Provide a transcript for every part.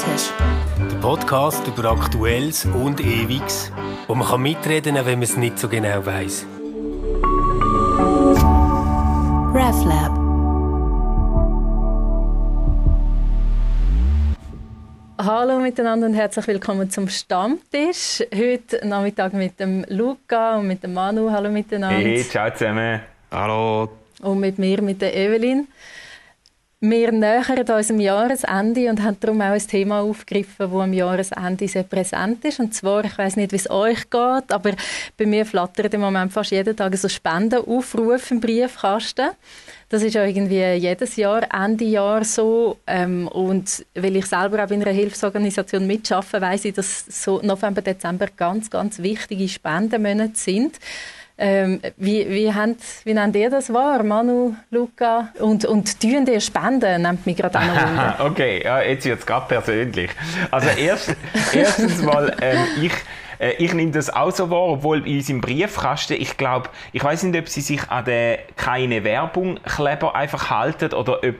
Stammtisch. Der Podcast über Aktuelles und Ewiges, wo man kann mitreden kann, wenn man es nicht so genau weiß. RefLab. Hallo miteinander und herzlich willkommen zum Stammtisch. Heute Nachmittag mit dem Luca und mit dem Manu. Hallo miteinander. Hey, ciao zusammen. Hallo. Und mit mir, mit der Evelyn. Wir nähern unserem Jahresende und haben darum auch ein Thema aufgegriffen, das am Jahresende sehr präsent ist. Und zwar, ich weiß nicht, wie es euch geht, aber bei mir flattert im Moment fast jeden Tag so Spendenaufrufe im Briefkasten. Das ist ja irgendwie jedes Jahr, Ende Jahr so. Ähm, und weil ich selber auch in einer Hilfsorganisation mitarbeite, weiß ich, dass so November, Dezember ganz, ganz wichtige Spendenmonate sind. Ähm, wie, wie, habt, wie nehmt ihr das wahr, Manu, Luca? Und, und tun ihr Spenden, nimmt mich gerade an. okay, ja, jetzt wird es gerade persönlich. Also erst, erstens mal, ähm, ich äh, ich nehme das auch so wahr, obwohl in unserem Briefkasten, ich glaube, ich weiß nicht, ob sie sich an den keine Werbung Kleber einfach halten oder ob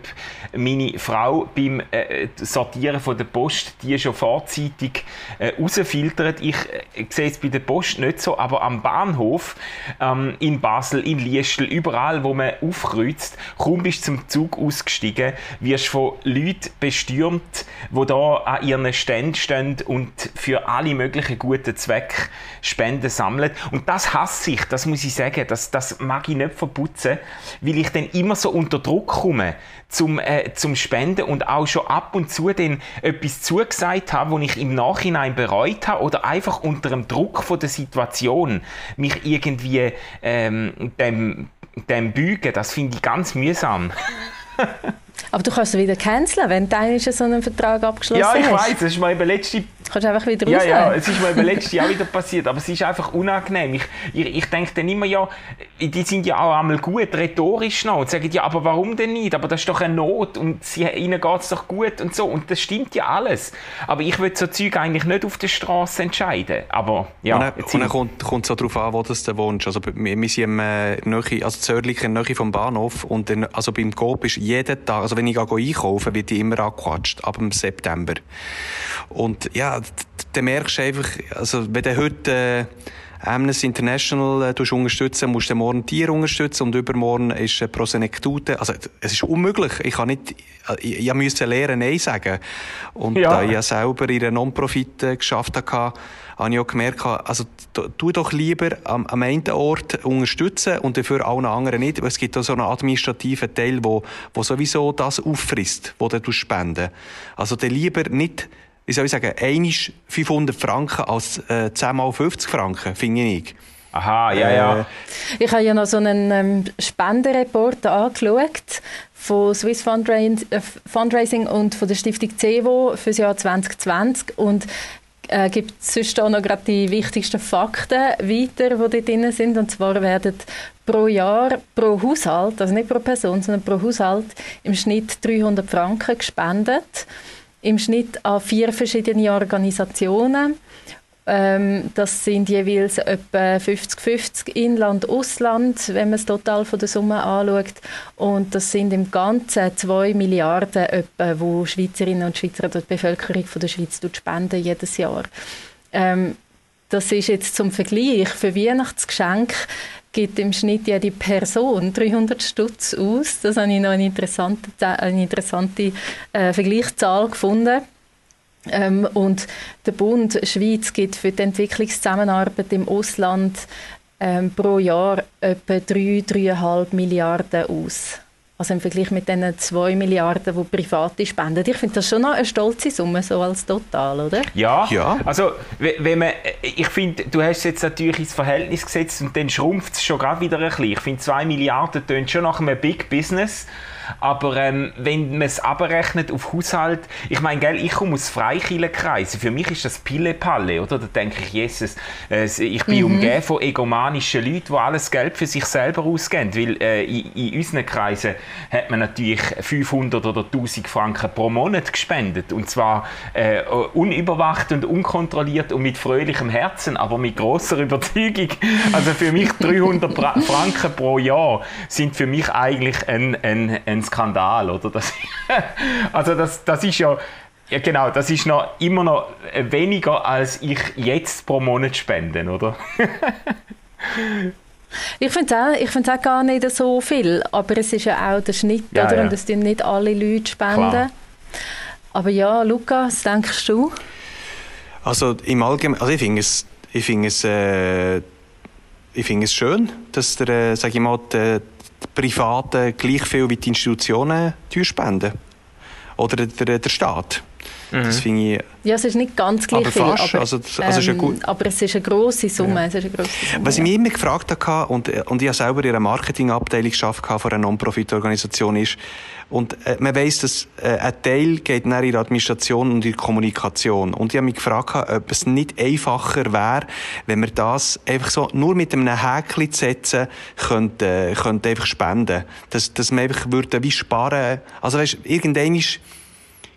meine Frau beim äh, Sortieren von der Post die schon vorzeitig äh, rausfiltert. Ich äh, sehe es bei der Post nicht so, aber am Bahnhof ähm, in Basel, in Liestel, überall, wo man aufkreuzt, kaum bist zum Zug ausgestiegen, wirst von Leuten bestürmt, die da an ihren Ständen stehen und für alle möglichen guten Zwecke Zweck Spenden sammeln. Und das hasse ich, das muss ich sagen, das, das mag ich nicht verputzen, weil ich dann immer so unter Druck komme zum, äh, zum Spenden und auch schon ab und zu dann etwas zugesagt habe, wo ich im Nachhinein bereut habe oder einfach unter dem Druck von der Situation mich irgendwie ähm, dem, dem bügen, das finde ich ganz mühsam. Aber du kannst wieder canceln, wenn du so einen Vertrag abgeschlossen hast. Ja, ich weiß, es ist mir eben letzte kannst einfach wieder ja, raus. Ja, es ist mir eben letztes Jahr wieder passiert, aber es ist einfach unangenehm. Ich, ich, ich denke dann immer, ja, die sind ja auch einmal gut, rhetorisch noch, und sagen, ja, aber warum denn nicht? Aber das ist doch eine Not und sie, ihnen geht es doch gut und so. Und das stimmt ja alles. Aber ich will so Zeug eigentlich nicht auf der Straße entscheiden. Aber ja. Und dann, und dann kommt, kommt so darauf an, wo das du wohnst. Also, wir, wir sind im, äh, Nähe, also zörtlich in der Nähe vom Bahnhof und dann, also beim Coop ist jeden Tag, also wenn ich gehe einkaufen, wird ich immer angequatscht, ab dem September. Und ja, dann merkst du einfach, also wenn du heute äh, Amnesty International äh, unterstützen, musst du morgen Tiere unterstützen und übermorgen ist äh, Prosenektute. Also es ist unmöglich. Ich kann nicht, äh, ich, ich musste lernen, Nein sagen. Und ja. da ich ja selber in einer Non-Profit äh, geschafft habe, habe ich auch gemerkt, also tu doch lieber am, am einen Ort unterstützen und dafür allen anderen nicht. Es gibt auch so einen administrativen Teil, wo, wo sowieso das auffrisst, wo du spenden. Also dann lieber nicht wie soll ich sagen, einisch 500 Franken als äh, 10 mal 50 Franken, finde ich. Aha, ja, ja. Äh, ich habe ja noch so einen ähm, Spendenreport angeschaut von Swiss äh, Fundraising und von der Stiftung CEVO für das Jahr 2020 und äh, gibt sonst auch noch gerade die wichtigsten Fakten weiter, die dort drin sind. Und zwar werden pro Jahr, pro Haushalt, also nicht pro Person, sondern pro Haushalt im Schnitt 300 Franken gespendet im Schnitt an vier verschiedene Organisationen. Ähm, das sind jeweils etwa 50-50 Inland, Ausland, wenn man es total von der Summe anschaut. Und das sind im Ganzen 2 Milliarden etwa, wo Schweizerinnen und Schweizer die Bevölkerung von der Schweiz spenden jedes Jahr. Ähm, das ist jetzt zum Vergleich für Weihnachtsgeschenke gibt im Schnitt jede Person 300 Stutz aus. Das habe ich noch eine interessante, eine interessante äh, Vergleichszahl gefunden. Ähm, und der Bund Schweiz gibt für die Entwicklungszusammenarbeit im Ausland ähm, pro Jahr etwa 3,5 Milliarden aus. Also im Vergleich mit den 2 Milliarden, die Private spenden. Ich finde das schon noch eine stolze Summe, so als Total, oder? Ja, ja. also wenn man, ich finde, du hast es jetzt natürlich ins Verhältnis gesetzt und dann schrumpft es schon gerade wieder ein bisschen. Ich finde, 2 Milliarden tönt schon nach einem Big Business. Aber ähm, wenn man es abrechnet auf Haushalt, ich meine, gell, ich komme aus Freikirchenkreisen. Für mich ist das Pille-Palle, oder? Da denke ich, Jesus, äh, ich bin mhm. umgeben von egomanischen Leuten, die alles Geld für sich selber ausgeben. Weil äh, in, in unseren Kreisen hat man natürlich 500 oder 1000 Franken pro Monat gespendet. Und zwar äh, unüberwacht und unkontrolliert und mit fröhlichem Herzen, aber mit großer Überzeugung. Also für mich 300 Franken pro Jahr sind für mich eigentlich ein, ein, ein ein Skandal, oder? Das, also das, das ist ja Ja, genau, das ist noch immer noch weniger, als ich jetzt pro Monat spende, oder? Ich finde es auch, auch gar nicht so viel, aber es ist ja auch der Schnitt, Ja, oder? ja. Und es tun nicht alle Leute spenden. Klar. Aber ja, Luca, was denkst du? Also im Allgemeinen, also ich finde es, ich finde es, äh, ich finde es schön, dass der, äh, sag ich mal, die, die Privaten gleich viel wie die Institutionen spenden. Oder der, der Staat. Das finde ich, Ja, es ist nicht ganz gleich Aber viel, fast. aber, Also das- also es ist ja ähm, gut. aber es ist eine grosse Summe. Es ist eine grosse Summe Was ich ja. mich immer gefragt habe, und, und ich habe selber in einer Marketingabteilung geschafft von einer Non-Profit-Organisation, ist, und äh, man weiss, dass äh, ein Teil geht in der Administration und in die Kommunikation. Und ich habe mich gefragt, ob es nicht einfacher wäre, wenn wir das einfach so nur mit einem Häkchen zu setzen, könnte, äh, könnte einfach spenden. Dass, dass man einfach würde wie sparen. Also weißt, irgendwann ist,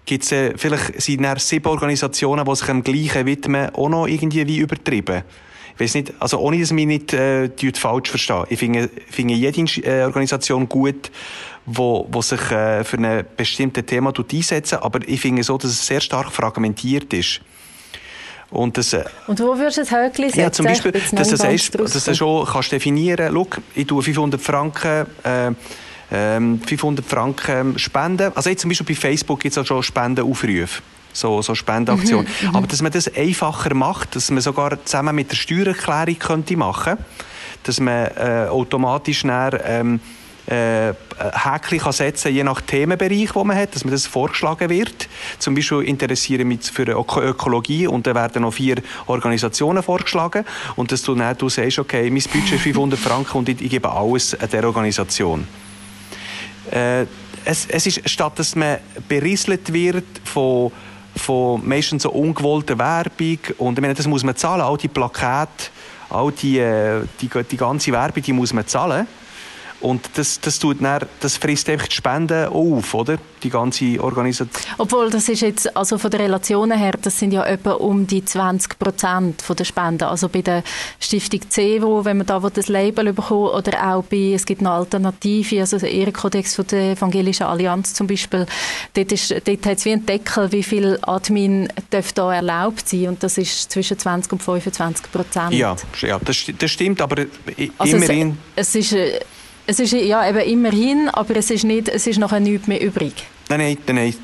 gibt es äh, vielleicht sind dann sieben Organisationen, die sich dem Gleichen widmen, auch noch irgendwie wie übertrieben. Ich weiß nicht, also ohne dass mich nicht äh, die Leute falsch verstehen. Ich finde, finde jede äh, Organisation gut, wo, wo sich äh, für ein bestimmtes Thema einsetzen, aber ich finde so, dass es sehr stark fragmentiert ist. Und das, äh, Und wo würdest du das Höckli setzen? ja, zum Beispiel, dass du sagst, dass du schon kannst definieren kannst, ich tue 500 Franken, äh, ähm, 500 Franken spenden. Also jetzt zum Beispiel bei Facebook gibt es auch schon Spendenaufrufe. So, so Spendenaktionen. Mhm, Aber dass man das einfacher macht, dass man sogar zusammen mit der Steuererklärung könnte machen dass man äh, automatisch ähm, äh, Häkchen kann setzen je nach Themenbereich, wo man hat, dass man das vorgeschlagen wird. Zum Beispiel interessiere mich für Öko Ökologie und dann werden noch vier Organisationen vorgeschlagen und dass du dann du sagst, okay, mein Budget ist 500 Franken und ich, ich gebe alles an der Organisation. Äh, es, es ist, statt dass man berieselt wird von, von meistens so ungewollter Werbung und ich meine, das muss man zahlen, all die Plakate, all die, äh, die, die ganze Werbung, die muss man zahlen. Und das, das, tut dann, das frisst einfach die Spenden auf, oder? Die ganze Organisation. Obwohl, das ist jetzt, also von der Relationen her, das sind ja etwa um die 20 Prozent der Spenden. Also bei der Stiftung CEWO, wenn man da das Label bekommt, oder auch bei, es gibt eine Alternative, also der Ehrenkodex von der Evangelischen Allianz zum Beispiel, dort, ist, dort hat es wie einen Deckel, wie viel Admin darf da erlaubt sein und das ist zwischen 20 und 25 Prozent. Ja, ja das, das stimmt, aber Also immerhin. Es, es ist, äh, es ist ja eben immerhin, aber es ist, nicht, es ist nachher nichts mehr übrig. Nein, nein, nein,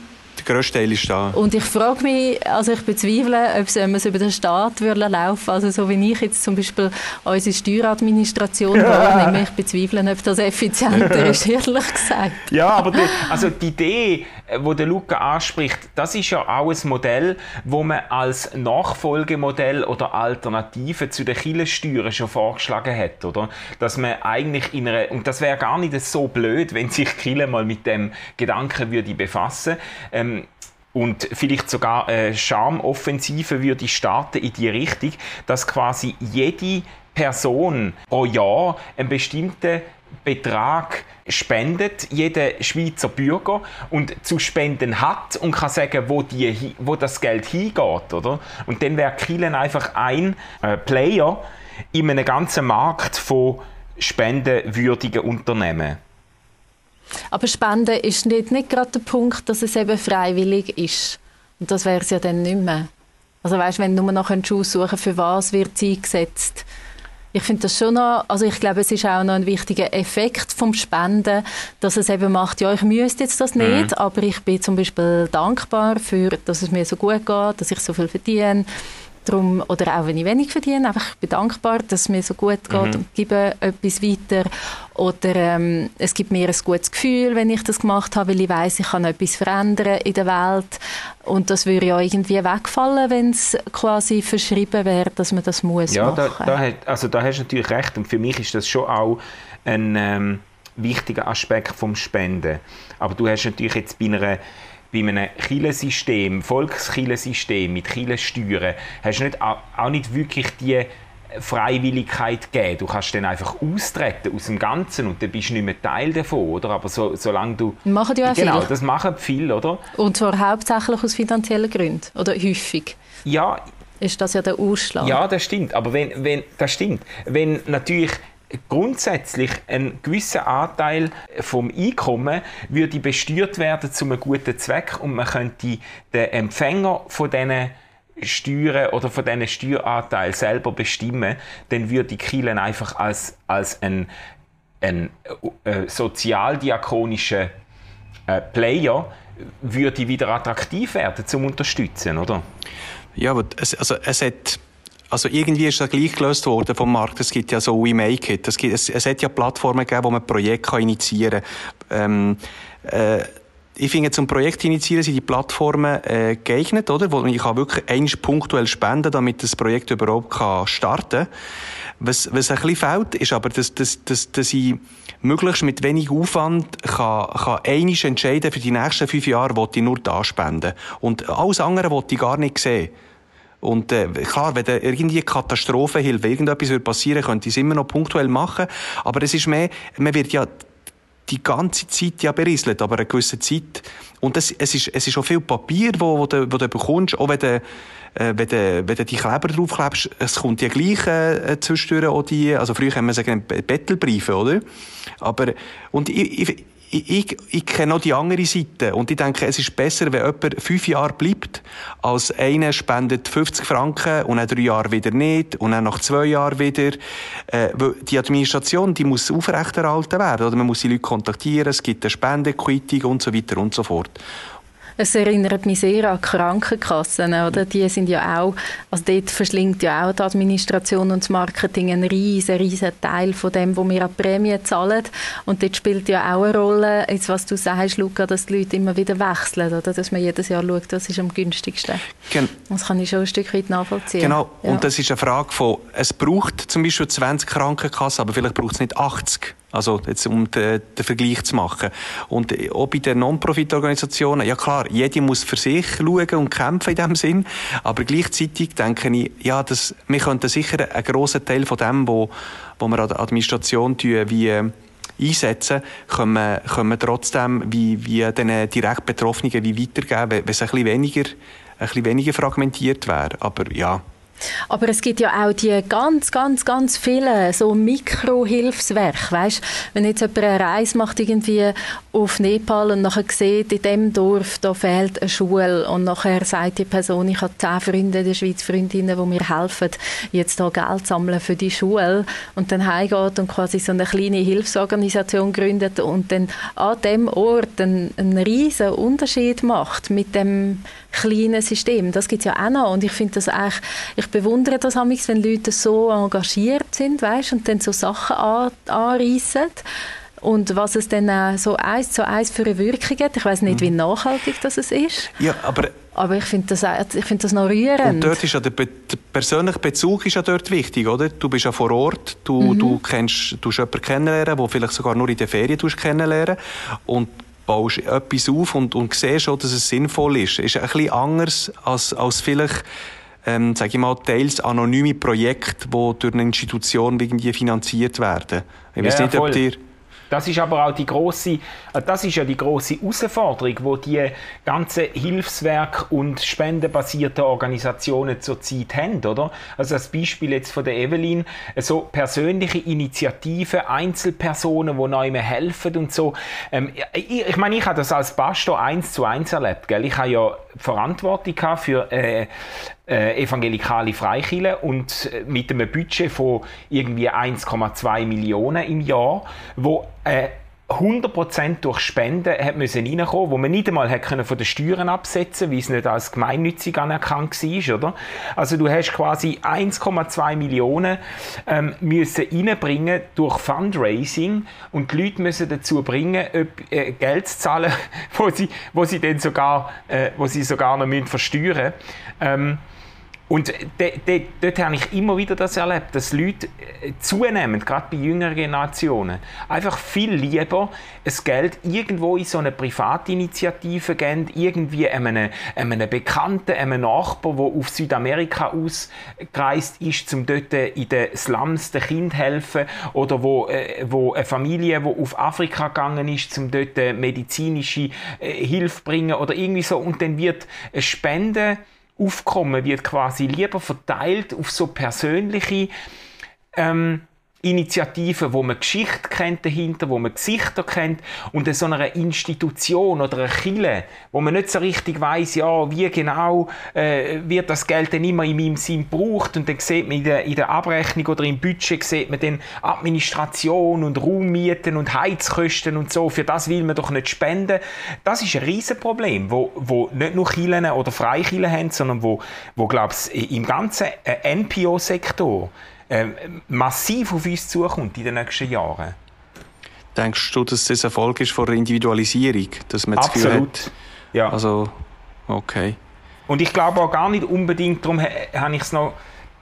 grösste Teil ist da. Und ich frage mich, also ich bezweifle, ob es, wenn man es über den Staat würde laufen also so wie ich jetzt zum Beispiel unsere Steueradministration wahrnehme, ich bezweifle, ob das effizienter ist, ehrlich gesagt. Ja, aber die, also die Idee, äh, wo der Luca anspricht, das ist ja auch ein Modell, wo man als Nachfolgemodell oder Alternative zu den Kirchensteuern schon vorgeschlagen hat, oder? Dass man eigentlich in einer, und das wäre gar nicht so blöd, wenn sich die Kirche mal mit dem Gedanken würde befassen, ähm, und vielleicht sogar eine Charmoffensive würde starten in die Richtung, dass quasi jede Person pro Jahr einen bestimmten Betrag spendet, jeder Schweizer Bürger, und zu spenden hat und kann sagen, wo, die, wo das Geld hingeht. Oder? Und dann wäre Kielen einfach ein äh, Player in einem ganzen Markt von spendenwürdigen Unternehmen. Aber Spenden ist nicht, nicht gerade der Punkt, dass es eben freiwillig ist. Und das wäre es ja dann nicht mehr. Also weißt, wenn du nur noch aussuchen für was wird es eingesetzt. Ich finde das schon noch, also ich glaube, es ist auch noch ein wichtiger Effekt vom Spenden, dass es eben macht, ja, ich müsste jetzt das nicht, aber ich bin zum Beispiel dankbar für, dass es mir so gut geht, dass ich so viel verdiene. Drum, oder auch wenn ich wenig verdiene, einfach ich bin dankbar, dass es mir so gut geht und gebe etwas weiter. Oder ähm, es gibt mir ein gutes Gefühl, wenn ich das gemacht habe, weil ich weiß, ich kann etwas verändern in der Welt. Und das würde ja irgendwie wegfallen, wenn es quasi verschrieben wäre, dass man das muss Ja, da, machen. da, hat- also da hast du natürlich recht. Und für mich ist das schon auch ein ähm, wichtiger Aspekt vom Spenden. Aber du hast natürlich jetzt bei einer bei einem Kirchensystem, Volkskirchensystem mit Kirchensteuern, hast du nicht, auch nicht wirklich die Freiwilligkeit gegeben. Du kannst dann einfach austreten aus dem Ganzen und dann bist du nicht mehr Teil davon, oder? Aber so, solange du... Machen ja auch Genau, viele. das machen viele, oder? Und zwar hauptsächlich aus finanziellen Gründen. Oder häufig Ja, ist das ja der Ausschlag. Ja, das stimmt. Aber wenn, wenn, das stimmt. Wenn natürlich grundsätzlich ein gewisser Anteil vom Einkommen würde besteuert werden zu einem guten Zweck und man könnte den Empfänger von diesen Steuern oder von diesen Steueranteil selber bestimmen, dann würde die Kirche einfach als, als ein, ein äh, sozialdiakonischer äh, Player würde wieder attraktiv werden zum Unterstützen, oder? Ja, aber es, also es hat also irgendwie ist das gleich gelöst worden vom Markt. Es gibt ja so We Make It. Es, gibt, es, es hat ja Plattformen gegeben, wo man Projekte initiieren kann. Ähm, äh, ich finde, zum Projekt initiieren sind die Plattformen äh, geeignet, oder? Wo ich kann wirklich eins punktuell spenden, damit das Projekt überhaupt kann starten kann. Was, was ein bisschen fehlt, ist aber, dass, dass, dass, dass ich möglichst mit wenig Aufwand kann, kann einiges entscheiden für die nächsten fünf Jahre, wo ich nur da spenden. Und alles andere wollte ich gar nicht sehen. Und äh, klar, wenn da irgendwie Katastrophenhilfe, irgendetwas passieren könnte ich es immer noch punktuell machen. Aber es ist mehr, man wird ja die ganze Zeit ja berieselt, aber eine gewisse Zeit. Und es, es, ist, es ist auch viel Papier, wo, wo, du, wo du bekommst, auch wenn du, äh, wenn, du, wenn du die Kleber draufklebst, es kommt ja gleich äh, zwischendurch auch die, also früher haben wir sagen Bettelbriefe, oder? Aber, und ich, ich, ich, ich, kenne auch die andere Seite. Und ich denke, es ist besser, wenn jemand fünf Jahre bleibt, als einer spendet 50 Franken und dann drei Jahre wieder nicht und dann nach zwei Jahren wieder. Äh, die Administration, die muss aufrechterhalten werden. Oder man muss die Leute kontaktieren, es gibt eine Spendenquittung und so weiter und so fort. Es erinnert mich sehr an Krankenkassen, oder? Die sind ja auch, also dort verschlingt ja auch die Administration und das Marketing einen riesen, riesen Teil von dem, wo wir an Prämien zahlen. Und dort spielt ja auch eine Rolle, jetzt was du sagst, Luca, dass die Leute immer wieder wechseln, oder? Dass man jedes Jahr schaut, was ist am günstigsten. Gen das kann ich schon ein Stück weit nachvollziehen. Genau. Ja. Und das ist eine Frage von, es braucht zum Beispiel 20 Krankenkassen, aber vielleicht braucht es nicht 80. Also jetzt um den, den, Vergleich zu machen. Und auch bei den Non-Profit-Organisationen, ja klar, jede muss für sich schauen und kämpfen in dem Sinn, aber gleichzeitig denke ich, ja, das, wir könnten sicher einen grossen Teil von dem, wo, wo wir an der Administration tun, wie äh, einsetzen, können wir, können wir trotzdem wie, wie den direkt Betroffenen wie weitergeben, wenn es ein bisschen weniger, ein bisschen weniger fragmentiert wäre. Aber ja, aber es gibt ja auch die ganz, ganz, ganz vielen so Mikrohilfswerke, weißt? Wenn jetzt jemand eine Reise macht irgendwie auf Nepal und nachher sieht, in dem Dorf, da fehlt eine Schule und nachher sagt die Person, ich habe zehn Freunde in der Freundinnen, die mir helfen, jetzt da Geld sammeln für die Schule und dann heimgeht und quasi so eine kleine Hilfsorganisation gründet und dann an dem Ort einen, einen riesen Unterschied macht mit dem kleinen System. Das gibt es ja auch noch und ich finde das eigentlich, ich bewundere das manchmal, wenn Leute so engagiert sind, weißt, und dann so Sachen an, anreissen. Und was es dann so eins zu eins für eine Wirkung hat, ich weiß nicht, wie mhm. nachhaltig das ist. Ja, aber aber ich finde das, ich find das noch rührend. Und dort ist ja der, Be der, persönliche Bezug ist ja dort wichtig, oder? Du bist ja vor Ort, du, mhm. du kennst, du jemanden kennenlernen, den vielleicht sogar nur in der Ferien kennenlernen und baust etwas auf und, und siehst auch, dass es sinnvoll ist. Ist ein bisschen anders als, als vielleicht ähm, sage ich mal, teils anonyme Projekte, die durch eine Institution irgendwie finanziert werden. Ich weiß ja, nicht, ob dir das ist aber auch die große, äh, das ist ja die große Herausforderung, wo die ganzen Hilfswerk und spendenbasierten Organisationen zurzeit haben, oder? Also das Beispiel jetzt von der Evelyn, so persönliche Initiativen, Einzelpersonen, die neu helfen und so. Ähm, ich, ich meine, ich habe das als Pastor eins zu eins erlebt, gell? Ich habe ja Verantwortung für äh, äh, evangelikale Freikirche und äh, mit einem Budget von irgendwie 1,2 Millionen im Jahr, wo äh, 100% durch Spenden hat müssen reinkommen, wo man nicht einmal hat können von den Steuern absetzen, weil es nicht als gemeinnützig anerkannt war, oder? Also du hast quasi 1,2 Millionen ähm, müssen reinbringen durch Fundraising und die Leute müssen dazu bringen, äh, Geld zu zahlen, wo sie, wo sie dann sogar, äh, wo sie sogar noch müssen versteuern. Ähm, und dort habe ich immer wieder das erlebt, dass Leute äh, zunehmend, gerade bei jüngeren Generationen, einfach viel lieber das Geld irgendwo in so eine Privatinitiative geben, irgendwie einem, einem Bekannten, einem Nachbar, der auf Südamerika ausgereist ist, um dort in den Slums den Kind helfen, oder wo, äh, wo eine Familie, die auf Afrika gegangen ist, um dort medizinische äh, Hilfe bringen, oder irgendwie so. Und dann wird eine Spende Aufkommen wird quasi lieber verteilt auf so persönliche ähm, Initiativen, wo man Geschichte kennt dahinter, wo man Gesichter kennt und so einer Institution oder einer Kille, wo man nicht so richtig weiß, ja, wie genau äh, wird das Geld denn immer in meinem Sinn gebraucht und dann sieht man in der, in der Abrechnung oder im Budget sieht man dann Administration und Raummieten und Heizkosten und so, für das will man doch nicht spenden. Das ist ein Riesenproblem, wo, wo nicht nur Kirchen oder Freikirchen haben, sondern wo, wo glaube ich, im ganzen äh, NPO-Sektor ähm, massiv auf uns zukommt in den nächsten Jahren. Denkst du, dass das ein Erfolg ist von der Individualisierung? Dass man Absolut. das Gefühl hat, ja. also, okay. Und ich glaube auch gar nicht unbedingt, darum habe ich es noch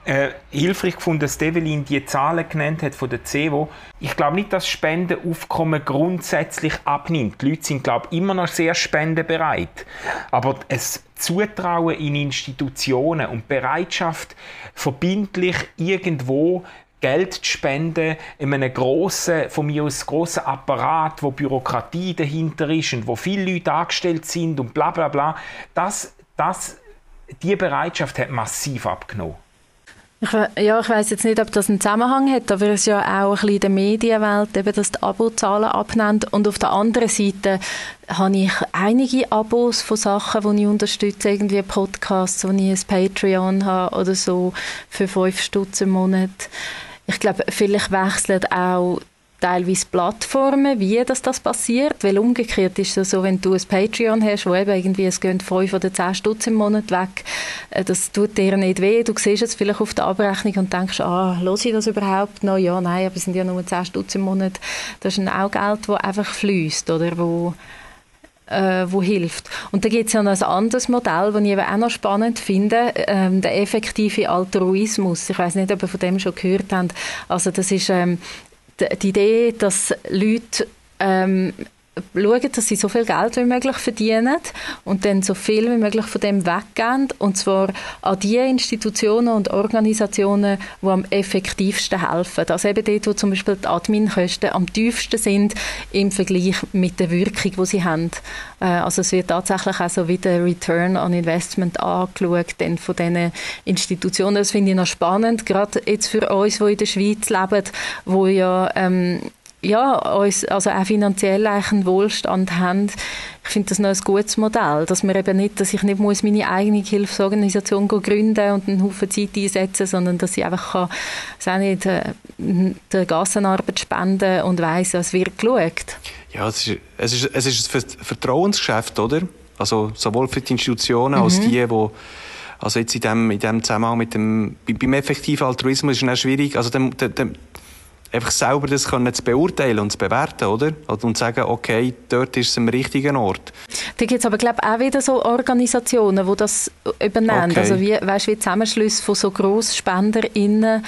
äh, hilfreich gefunden, dass Develin die Zahlen genannt hat von der CEWO. Ich glaube nicht, dass Spendenaufkommen grundsätzlich abnimmt. Die Leute sind, glaube ich, immer noch sehr spendebereit. Aber es Zutrauen in Institutionen und Bereitschaft, verbindlich irgendwo Geld zu spenden in einem grossen, von mir aus grossen Apparat, wo Bürokratie dahinter ist und wo viele Leute angestellt sind und bla bla bla, das, das, die Bereitschaft hat massiv abgenommen. Ich, ja, ich weiß jetzt nicht, ob das einen Zusammenhang hat, aber es ist ja auch ein bisschen in der Medienwelt, eben, dass die Abozahlen abnehmen. Und auf der anderen Seite habe ich einige Abos von Sachen, die ich unterstütze, irgendwie Podcasts, wo ich ein Patreon habe oder so für fünf Stutz im Monat. Ich glaube, vielleicht wechseln auch teilweise Plattformen, wie das, das passiert, weil umgekehrt ist es so, wenn du ein Patreon hast, wo eben irgendwie es gehen 5 oder 10 Stutz im Monat weg, äh, das tut dir nicht weh, du siehst es vielleicht auf der Abrechnung und denkst, ah, los ich das überhaupt noch? Ja, nein, aber es sind ja nur 10 Stutz im Monat, das ist auch Geld, das einfach fließt oder wo äh, wo hilft. Und da gibt es ja noch ein anderes Modell, das ich eben auch noch spannend finde, ähm, der effektive Altruismus. Ich weiß nicht, ob ihr von dem schon gehört habt. Also das ist ähm, die Idee, dass Leute ähm, schauen, dass sie so viel Geld wie möglich verdienen und dann so viel wie möglich von dem weggehen und zwar an die Institutionen und Organisationen, die am effektivsten helfen. Also eben dort, wo zum Beispiel die Adminkosten am tiefsten sind im Vergleich mit der Wirkung, die sie haben. Äh, also es wird tatsächlich auch so wie der Return on Investment angeschaut dann von diesen Institutionen. Das finde ich noch spannend, gerade jetzt für uns, die in der Schweiz leben, wo ja ähm, ja, uns, also auch finanziell einen Wohlstand haben. Ich finde das noch ein gutes Modell, dass man eben nicht, dass ich nicht muss meine eigene Hilfsorganisation gründen und einen Haufen Zeit einsetzen, sondern dass ich einfach kann, auch nicht, äh, der Gassenarbeit spenden und weiss, es wird geschaut. Ja, es ist, es ist, es ist ein Vertrauensgeschäft, oder? Also sowohl für die Institutionen mhm. als die, die also jetzt in dem, in dem Zusammenhang mit dem, beim effektiven Altruismus ist es auch schwierig, also dem, dem, einfach selber das können zu beurteilen und zu bewerten, oder? Und zu sagen, okay, dort ist es am richtigen Ort. Da gibt es aber, glaube ich, auch wieder so Organisationen, die das übernehmen. Okay. Also wie, weißt, wie Zusammenschlüsse von so GrossspenderInnen,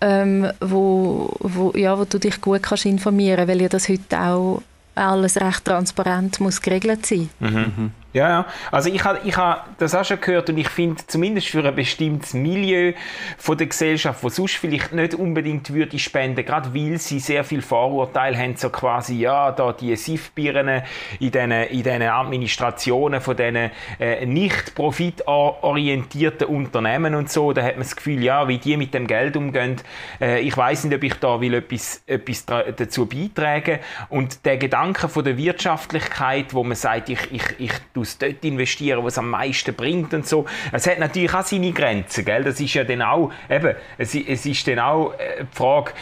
ähm, wo, wo, ja, wo du dich gut kannst informieren kannst, weil ja das heute auch alles recht transparent muss geregelt sein. Mhm. Ja, ja. Also ich habe ich hab das auch schon gehört und ich finde, zumindest für ein bestimmtes Milieu von der Gesellschaft, wo sonst vielleicht nicht unbedingt würde spenden, gerade weil sie sehr viel Vorurteile haben, so quasi, ja, da die SIF-Birnen in diesen in den Administrationen von diesen äh, nicht profitorientierten Unternehmen und so, da hat man das Gefühl, ja, wie die mit dem Geld umgehen, äh, ich weiß nicht, ob ich da will etwas, etwas dazu beitragen und der Gedanke von der Wirtschaftlichkeit, wo man sagt, ich, ich, ich muss dort investieren, was am meisten bringt und so. Es hat natürlich auch seine Grenzen, gell? Das ist ja dann auch, eben, es, es ist dann auch äh, die Frage,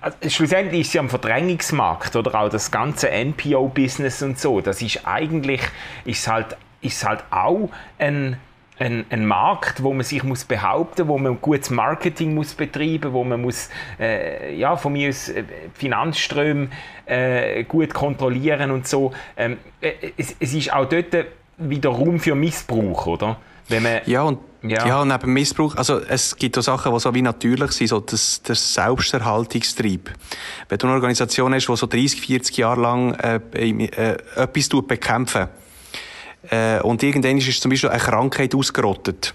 also schlussendlich ist ja ein Verdrängungsmarkt oder auch das ganze NPO-Business und so. Das ist eigentlich, ist halt, ist halt auch ein ein, ein Markt, wo man sich muss behaupten, wo man gutes Marketing muss betreiben, wo man muss äh, ja von mir aus äh, Finanzströme äh, gut kontrollieren und so. Ähm, äh, es, es, ist auch dort wieder Raum für Missbrauch, oder? Wenn man, ja, und, ja. ja, neben Missbrauch, also es gibt auch Sachen, die so wie natürlich sind, so das, der Selbsterhaltungstrieb. Wenn du eine Organisation hast, die so 30, 40 Jahre lang äh, äh, etwas bekämpfen äh, und irgendwann ist zum Beispiel eine Krankheit ausgerottet,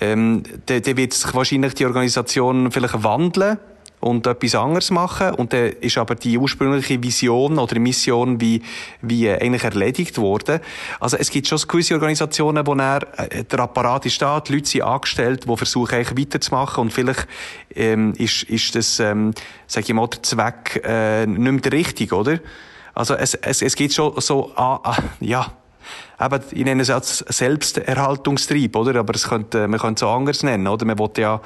ähm, dann, dann wird sich wahrscheinlich die Organisation vielleicht wandeln und etwas anderes machen und dann ist aber die ursprüngliche Vision oder Mission wie, wie eigentlich erledigt worden. Also es gibt schon gewisse Organisationen, wo er, äh, der Apparat ist da, die Leute sind angestellt, die versuchen eigentlich weiterzumachen und vielleicht ähm, ist, ist das, ähm, sag ich mal, der Zweck äh, nicht mehr der richtige, oder? Also es, es, es geht schon so, ah, ah, ja, eben, ich nenne es als Selbsterhaltungstrieb, oder? Aber es könnte, man könnte es auch anders nennen, oder? Man will ja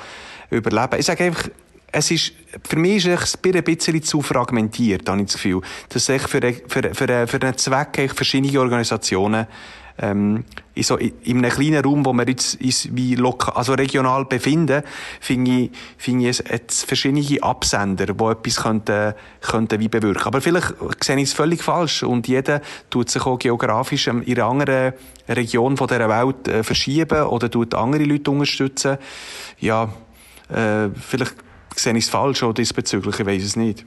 überleben. Ich sage einfach, es ist, für mich ist es ein bisschen zu fragmentiert, habe ich das Gefühl. Dass sich für, für, für, für einen Zweck verschiedene Organisationen ähm, in, so, in einem kleinen Raum, wo wir jetzt uns wie lokal, also regional befinden, finde ich, finde ich es jetzt verschiedene Absender, die etwas könnten, könnten wie bewirken. Aber vielleicht sehe ich es völlig falsch und jeder tut sich auch geografisch in einer anderen Region von dieser Welt äh, verschieben oder tut andere Leute unterstützen. Ja, äh, vielleicht sehe ich es falsch oder diesbezüglich, ich weiß es nicht.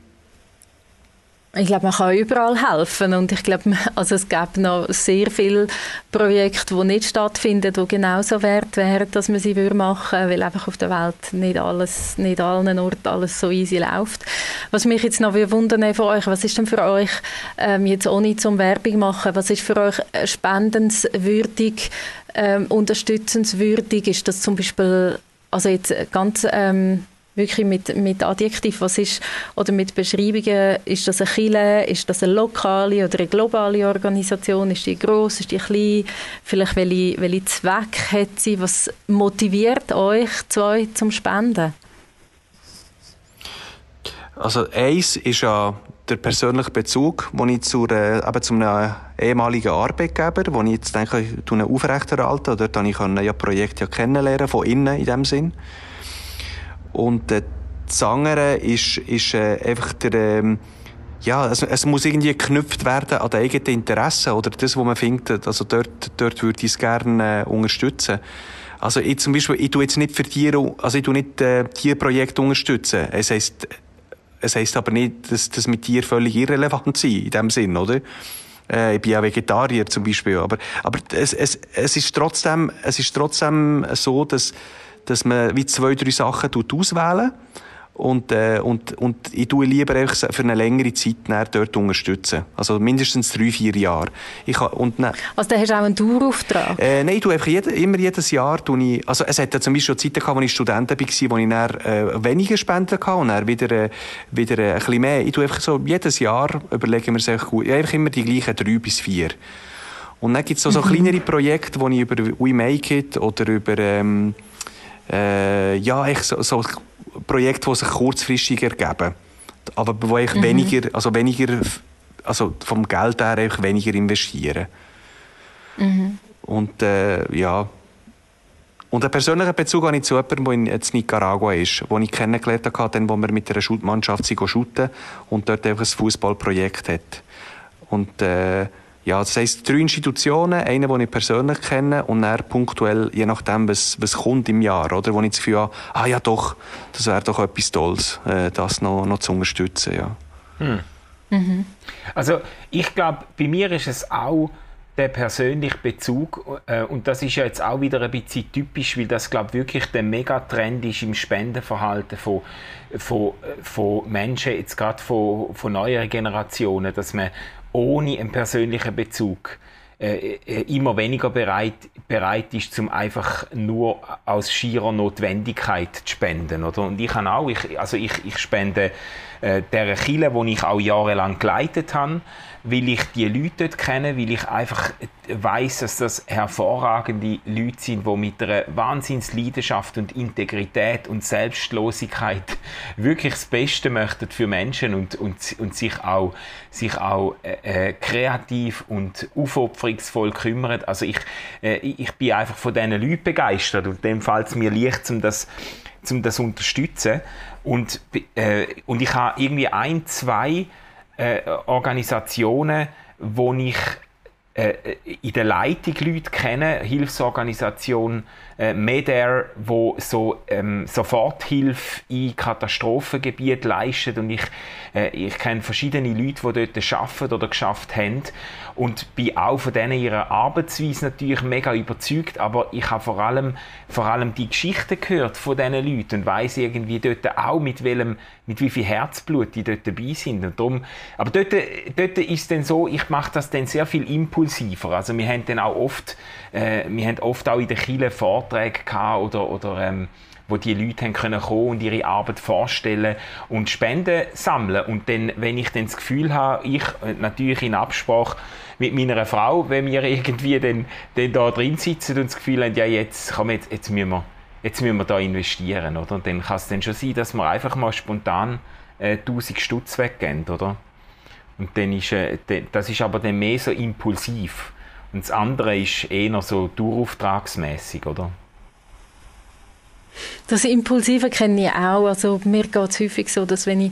Ich glaube, man kann überall helfen und ich glaube, also es gibt noch sehr viele Projekte, die nicht stattfinden, die genauso wert wären, dass man sie machen würde, weil einfach auf der Welt nicht alles, nicht allen Orten alles so easy läuft. Was mich jetzt noch wundern von euch, was ist denn für euch, ähm, jetzt ohne zum Werbung machen, was ist für euch spendenswürdig, ähm, unterstützenswürdig? Ist das zum Beispiel, also jetzt ganz... Ähm, wirklich mit, mit Adjektiv, was ist, oder mit Beschreibungen, ist das eine Kille, ist das eine lokale oder eine globale Organisation, ist die groß, ist die klein, vielleicht welche, welche Zweck hat sie, was motiviert euch zwei zum Spenden? Also eins ist ja der persönliche Bezug, den ich zu, äh, eben zu einem ehemaligen Arbeitgeber, den ich jetzt denke, ich aufrechterhalte. Dort konnte ich ja Projekte ja kennenlernen, von innen in dem Sinn. Und äh, das andere ist, ist äh, einfach der, ähm, ja, es, es muss irgendwie geknüpft werden an die eigenen Interessen oder das, was man findet, also dort, dort würde ich es gerne äh, unterstützen. Also ich zum Beispiel, ich tue jetzt nicht für Tiere, also ich tue nicht äh, Tierprojekte unterstützen. Es heisst, es heisst aber nicht, dass das mit Tieren völlig irrelevant sei, in dem Sinn, oder? Äh, ich bin ja Vegetarier zum Beispiel, aber, aber es, es, es ist trotzdem, es ist trotzdem so, dass dass man wie zwei, drei Sachen auswählen und, äh, und, und ich tue lieber einfach für eine längere Zeit dort unterstützen. Also mindestens drei, vier Jahre. Ich kann, und ne, also dann hast du auch einen Dauerauftrag? Äh, nein, ich tue einfach jede, immer jedes Jahr, tue ich, also es hat ja zum Beispiel Zeiten gehabt, als ich Student war, wo ich dann, äh, weniger Spenden hatte und dann wieder, äh, wieder äh, ein bisschen mehr. Ich tue einfach so, jedes Jahr überlegen wir sich gut, einfach immer die gleichen drei bis vier. Und dann gibt es so, so mhm. kleinere Projekte, die ich über We Make It oder über... Ähm, äh, ja, ich, so, so Projekte, die sich kurzfristig ergeben. Aber wo ich mhm. weniger, also weniger, also vom Geld her weniger investieren. Mhm. Und äh, ja. Und einen persönlichen Bezug habe ich zu jemandem, der in Nicaragua ist, den ich kennengelernt habe, dann, wo wir mit einer Schulmannschaft shooten und dort einfach ein Fußballprojekt hat. Und äh, ja, das heisst, drei Institutionen, eine, die ich persönlich kenne und dann punktuell, je nachdem, was, was kommt im Jahr, oder, wo ich das Gefühl habe, ah ja doch, das wäre doch etwas Tolles, äh, das noch, noch zu unterstützen, ja. Hm. Mhm. Also ich glaube, bei mir ist es auch der persönliche Bezug äh, und das ist ja jetzt auch wieder ein bisschen typisch, weil das glaube wirklich der Megatrend ist im Spendenverhalten von, von, von Menschen, jetzt gerade von, von neueren Generationen, dass man ohne einen persönlichen Bezug äh, äh, immer weniger bereit, bereit ist, zum einfach nur aus schierer Notwendigkeit zu spenden. Oder? Und ich kann auch, ich, also ich, ich spende äh, der Kille, wo ich auch jahrelang geleitet habe, weil ich die Leute dort kenne, weil ich einfach weiß, dass das hervorragende Leute sind, die mit einer Wahnsinnsleidenschaft und Integrität und Selbstlosigkeit wirklich das Beste möchten für Menschen und, und, und sich auch, sich auch äh, äh kreativ und aufopferungsvoll kümmern. Also ich, äh, ich bin einfach von diesen Leuten begeistert und dem fällt es mir leicht, um das um das zu unterstützen. Und, äh, und ich habe irgendwie ein, zwei äh, Organisationen, wo ich äh, in der Leitung Leute kennen, Hilfsorganisation äh, MEDER, wo so ähm, Soforthilfe in Katastrophengebiet leistet und ich, äh, ich kenne verschiedene Leute, die dort arbeiten oder geschafft haben und bin auch von denen ihrer Arbeitsweise natürlich mega überzeugt, aber ich habe vor allem, vor allem die Geschichten gehört von diesen Leuten und weiß irgendwie dort auch, mit, welchem, mit wie viel Herzblut die dort dabei sind. Und darum, aber dort, dort ist es dann so, ich mache das dann sehr viel impulsiver. Also wir haben dann auch oft, äh, wir haben oft auch in der Kirche Vorträge gehabt oder, oder ähm, wo die Leute haben können kommen und ihre Arbeit vorstellen und Spenden sammeln. Und dann, wenn ich dann das Gefühl habe, ich äh, natürlich in Absprache mit meiner Frau, wenn wir irgendwie dann, dann da drin sitzen und das Gefühl haben, ja jetzt, komm, jetzt, jetzt müssen wir jetzt müssen wir da investieren, oder? Und dann kann es dann schon sein, dass wir einfach mal spontan äh, 1000 Stutz weggeben, oder? Und dann ist, äh, das ist aber dann mehr so impulsiv. Und das andere ist eher so dauerauftragsmäßig, oder? Das Impulsive kenne ich auch. Also mir geht es häufig so, dass wenn ich,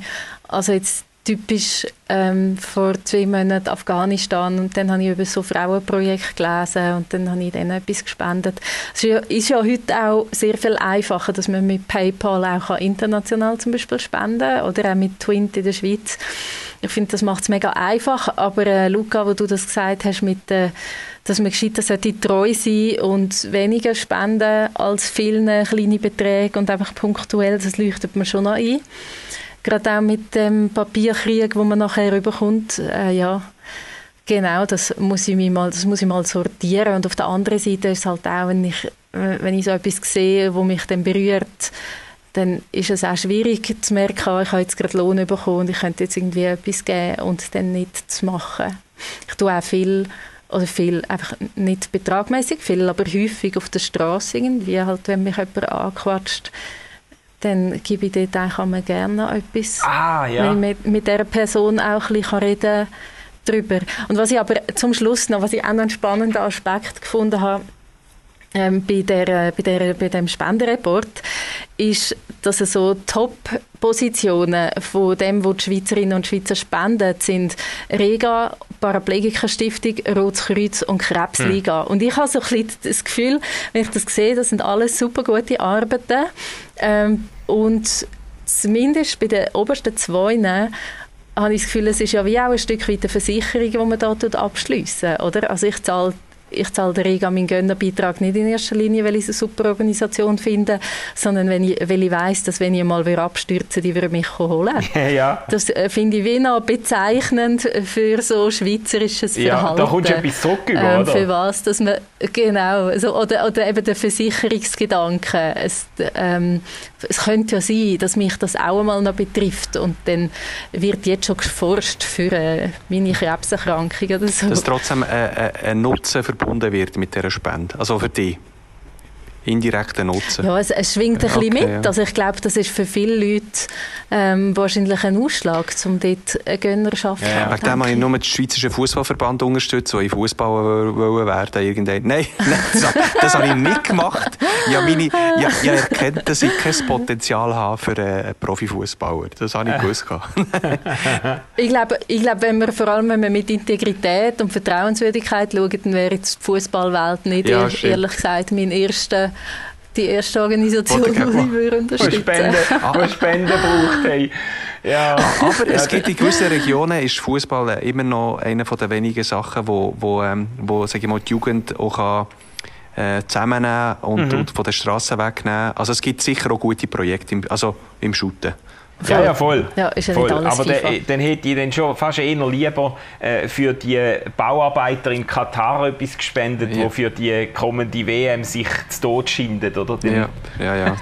also jetzt typisch ähm, vor zwei Monaten Afghanistan und dann habe ich über so Frauenprojekt gelesen und dann habe ich dann etwas gespendet. Es ist ja, ist ja heute auch sehr viel einfacher, dass man mit PayPal auch international zum Beispiel spenden kann oder auch mit Twint in der Schweiz. Ich finde, das macht es mega einfach, aber äh, Luca, wo du das gesagt hast mit äh, dass man gescheiter sollte treu sein und weniger spenden als viele kleine Beträge und einfach punktuell, das leuchtet mir schon noch ein. Gerade auch mit dem Papierkrieg, wo man nachher rüberkommt, äh, ja, genau, das muss ich mal, das muss ich mal sortieren. Und auf der anderen Seite ist es halt auch, wenn ich, wenn ich so etwas sehe, wo mich dann berührt, dann ist es auch schwierig zu merken, ah, ich habe jetzt gerade Lohn bekommen und ich könnte jetzt irgendwie etwas geben und dann nicht zu machen. Ich tue auch viel oder viel, einfach nicht betragmäßig viel, aber häufig auf der Straße irgendwie, halt, wenn mich jemand anquatscht, dann gebe ich dort eigentlich gerne noch etwas, ah, ja. wenn ich mit, mit dieser Person auch ein bisschen reden darüber. Und was ich aber zum Schluss noch, was ich auch noch einen spannenden Aspekt gefunden habe, ähm, bei, der, bei, der, bei dem Spendenreport ist, dass es so Top-Positionen von dem, wo die Schweizerinnen und Schweizer spenden, sind Rega, Paraplegiker-Stiftung, Rotes Kreuz und Krebsliga. Hm. Und ich habe so ein bisschen das Gefühl, wenn ich das sehe, das sind alles super gute Arbeiten. Ähm, und zumindest bei den obersten zwei habe ich das Gefühl, es ist ja wie auch ein Stück weit eine Versicherung, die man da abschliessen oder? Also ich zahle ich zahle der Rega meinen Gönnerbeitrag nicht in erster Linie, weil ich es eine super Organisation finde, sondern wenn ich, weil ich weiss, dass wenn ich mal abstürze, die würde mich holen. ja. Das äh, finde ich wie noch bezeichnend für so schweizerisches Verhalten. Ja, da kommst du etwas zurück über, ähm, Für was, dass man, genau, so, oder, oder eben der Versicherungsgedanke. Es, ähm, es könnte ja sein, dass mich das auch einmal noch betrifft und dann wird jetzt schon geforscht für äh, meine Krebserkrankung oder so. Dass trotzdem äh, äh, ein Nutzen verbunden wird mit dieser Spende, also für dich? Indirekten Nutzen. Ja, es, es schwingt ein okay, bisschen mit. Ja. Also ich glaube, das ist für viele Leute ähm, wahrscheinlich ein Ausschlag, um dort eine Gönnerschaft zu ja, Wegen dem habe ich nur den Schweizerischen Fußballverband unterstützt, wo ich Fußballer wollen werden irgendwann. Nein, nein das, das, habe ich nicht gemacht. Ich habe, meine, ja, ich erkannt, dass ich kein Potenzial habe für einen Profifußballer. Das habe ich gewusst. ich glaube, ich glaube, wenn wir vor allem wenn wir mit Integrität und Vertrauenswürdigkeit schauen, dann wäre jetzt die Fußballwelt nicht, ja, ehrlich gesagt, mein erster die erste Organisation, die ich unterstützen Spenden, wo Spenden braucht. Hey. Ja. Aber es gibt in gewissen Regionen ist Fußball immer noch eine der wenigen Sachen, wo, wo, ähm, wo sage ich mal, die Jugend auch kann, äh, zusammennehmen und, mhm. und von der Straße wegnehmen. Also es gibt sicher auch gute Projekte im, also im Ja, ja, voll. Ja, ist ja voll. nicht alles Aber dann, dann hätte ich dann schon fast eher lieber äh, für die Bauarbeiter in Katar etwas gespendet, ja. die für die kommende WM sich zu Tod schindet, oder? Ja, ja, ja.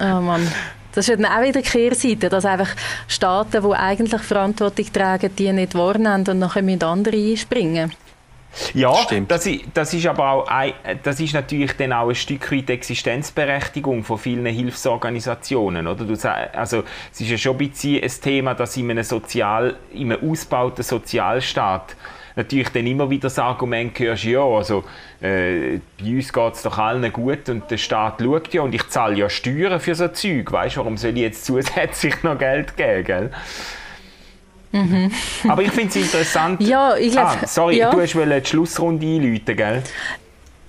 oh Mann. Das ist dann auch wieder die Kehrseite, dass einfach Staaten, die eigentlich Verantwortung tragen, die nicht wahrnehmen und nachher müssen andere einspringen ja, Stimmt. Das, ist, das ist aber auch ein, das ist natürlich dann auch ein Stück weit Existenzberechtigung von vielen Hilfsorganisationen. Oder? Du, also, es ist ja schon ein bisschen ein Thema, dass in einem, Sozial, in einem ausgebauten Sozialstaat natürlich dann immer wieder das Argument hörst, ja, also äh, bei uns geht es doch allen gut und der Staat schaut ja und ich zahle ja Steuern für so Zeug, weißt du, warum soll ich jetzt zusätzlich noch Geld geben, gell? Mhm. Aber ich finde es interessant. Ja, ich glaube. Ah, sorry, ja. du hast die Schlussrunde einläuten, gell?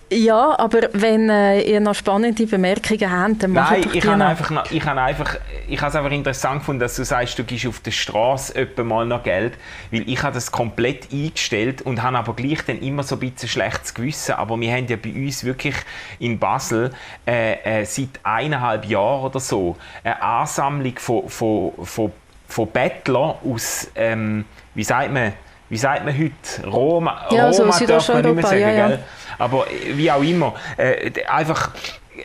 Ja, aber wenn äh, ihr noch spannende Bemerkungen habt, dann macht Nein, doch ich habe einfach, noch- ich habe einfach, ich habe es einfach interessant gefunden, dass du sagst, du gibst auf der Straße etwa mal noch Geld, weil ich habe das komplett eingestellt und habe aber gleich dann immer so ein bisschen schlechtes Gewissen. Aber wir haben ja bei uns wirklich in Basel äh, äh, seit eineinhalb Jahren oder so eine Ansammlung von, von, von, von Bettlern aus, ähm, wie sagt man, wie sagt man heute? Roma, Ja, so Roma darf man nicht mehr sagen, ja, ja. gell? Aber äh, wie auch immer, äh, einfach,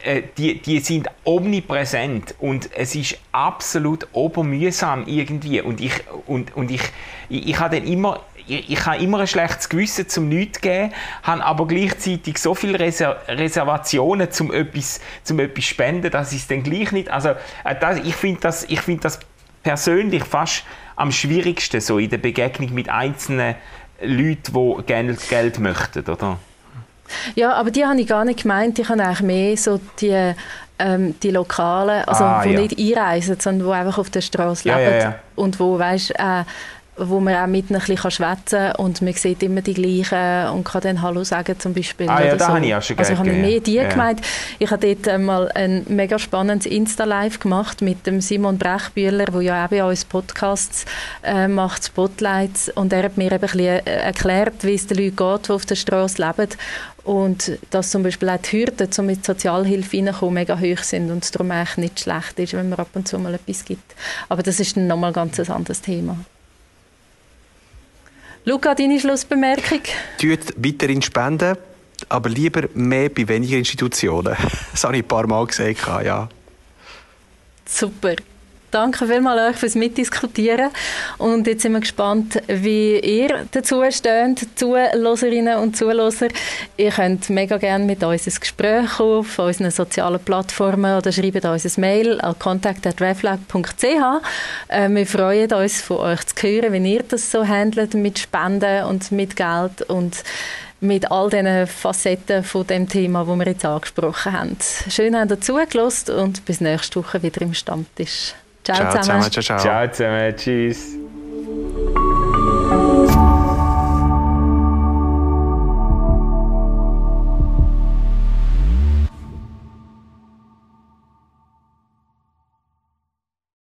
äh, die, die sind omnipräsent und es ist absolut obermühsam irgendwie. Und ich, und, und ich, ich, ich habe dann immer, ich, ich habe immer ein schlechtes Gewissen zum Nichts geben, habe aber gleichzeitig so viele Reser Reservationen zum etwas, zum etwas spenden, dass ich es dann gleich nicht, also äh, das, ich finde das, ich finde das persönlich fast am schwierigsten so in der Begegnung mit einzelnen Leuten, die gerne Geld möchten, oder? Ja, aber die habe ich gar nicht gemeint. Ich habe eigentlich mehr so die, ähm, die Lokalen, also Ah, die ja. nicht einreisen, sondern die einfach auf der Straße Ja, leben. ja. Und wo, weißt, äh, wo man auch mit ihnen ein bisschen schwätzen kann und man sieht immer die gleichen und kann dann Hallo sagen zum Beispiel. Ah, ja, oder da so. habe ich auch schon Also ich habe gegeben, mehr die ja. gemeint. Ich habe dort einmal ein mega spannendes Insta-Live gemacht mit dem Simon Brechbühler, der ja auch bei uns Podcasts äh, macht, Spotlights. Und er hat mir eben ein bisschen äh, erklärt, wie es den Leuten geht, die auf der Straße leben. Und dass zum Beispiel auch die Hürden, um mit Sozialhilfe reinzukommen, mega hoch sind und es darum eigentlich nicht schlecht ist, wenn man ab und zu mal etwas gibt. Aber das ist dann nochmal ganz ein anderes Thema. Luca, deine Schlussbemerkung? Tut weiterhin spenden, aber lieber mehr bei weniger Institutionen. Das habe ich ein paar Mal gesagt, ja. Super. Danke vielmals euch fürs Mitdiskutieren. Und jetzt sind wir gespannt, wie ihr dazu steht, Zuhörerinnen und Zuhörer. Ihr könnt mega gerne mit uns ins Gespräch kommen auf unseren sozialen Plattformen oder schreibt uns ein Mail an contact.reflag.ch. Äh, wir freuen uns, von euch zu hören, wie ihr das so handelt mit Spenden und mit Geld und mit all diesen Facetten von dem Thema, das wir jetzt angesprochen haben. Schön, dass ihr zugelassen und bis nächste Woche wieder im Stammtisch. Ciao, ciao zusammen. zusammen. Ciao, ciao. Ciao zusammen. Tschüss.